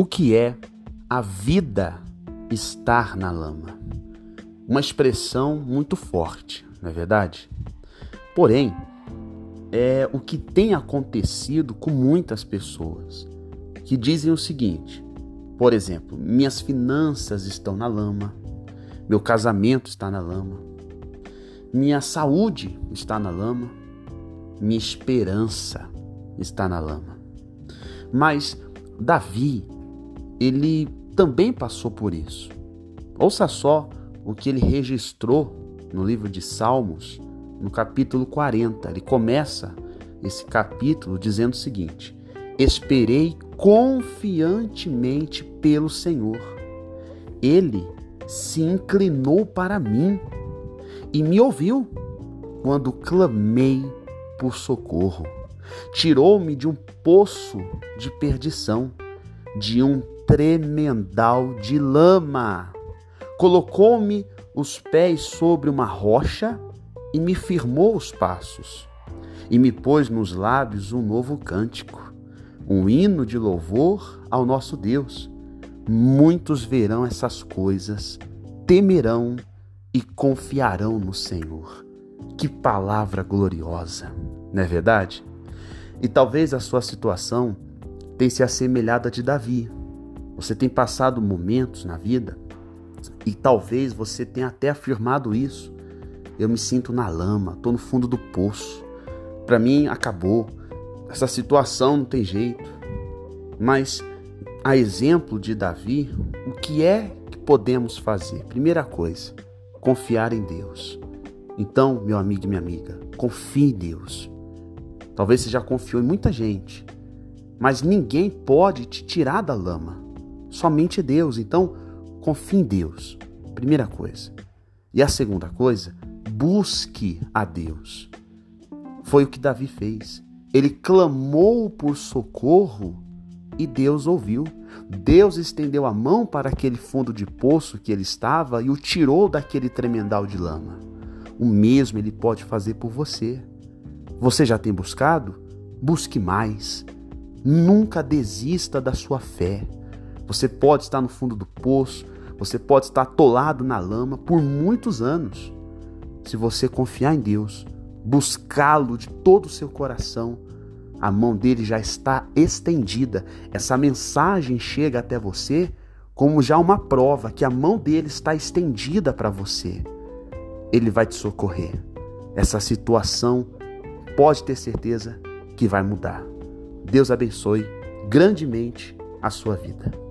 O que é a vida estar na lama? Uma expressão muito forte, não é verdade? Porém, é o que tem acontecido com muitas pessoas que dizem o seguinte: por exemplo, minhas finanças estão na lama, meu casamento está na lama, minha saúde está na lama, minha esperança está na lama. Mas Davi ele também passou por isso. Ouça só o que ele registrou no livro de Salmos, no capítulo 40. Ele começa esse capítulo dizendo o seguinte: Esperei confiantemente pelo Senhor. Ele se inclinou para mim e me ouviu quando clamei por socorro. Tirou-me de um poço de perdição, de um tremendal de lama. Colocou-me os pés sobre uma rocha e me firmou os passos. E me pôs nos lábios um novo cântico, um hino de louvor ao nosso Deus. Muitos verão essas coisas, temerão e confiarão no Senhor. Que palavra gloriosa, não é verdade? E talvez a sua situação tenha se assemelhado a de Davi. Você tem passado momentos na vida e talvez você tenha até afirmado isso. Eu me sinto na lama, estou no fundo do poço. Para mim acabou. Essa situação não tem jeito. Mas a exemplo de Davi, o que é que podemos fazer? Primeira coisa, confiar em Deus. Então, meu amigo e minha amiga, confie em Deus. Talvez você já confiou em muita gente, mas ninguém pode te tirar da lama somente Deus. Então, confie em Deus. Primeira coisa. E a segunda coisa, busque a Deus. Foi o que Davi fez. Ele clamou por socorro e Deus ouviu. Deus estendeu a mão para aquele fundo de poço que ele estava e o tirou daquele tremendal de lama. O mesmo ele pode fazer por você. Você já tem buscado? Busque mais. Nunca desista da sua fé. Você pode estar no fundo do poço, você pode estar atolado na lama por muitos anos. Se você confiar em Deus, buscá-lo de todo o seu coração, a mão dele já está estendida. Essa mensagem chega até você como já uma prova que a mão dele está estendida para você. Ele vai te socorrer. Essa situação pode ter certeza que vai mudar. Deus abençoe grandemente a sua vida.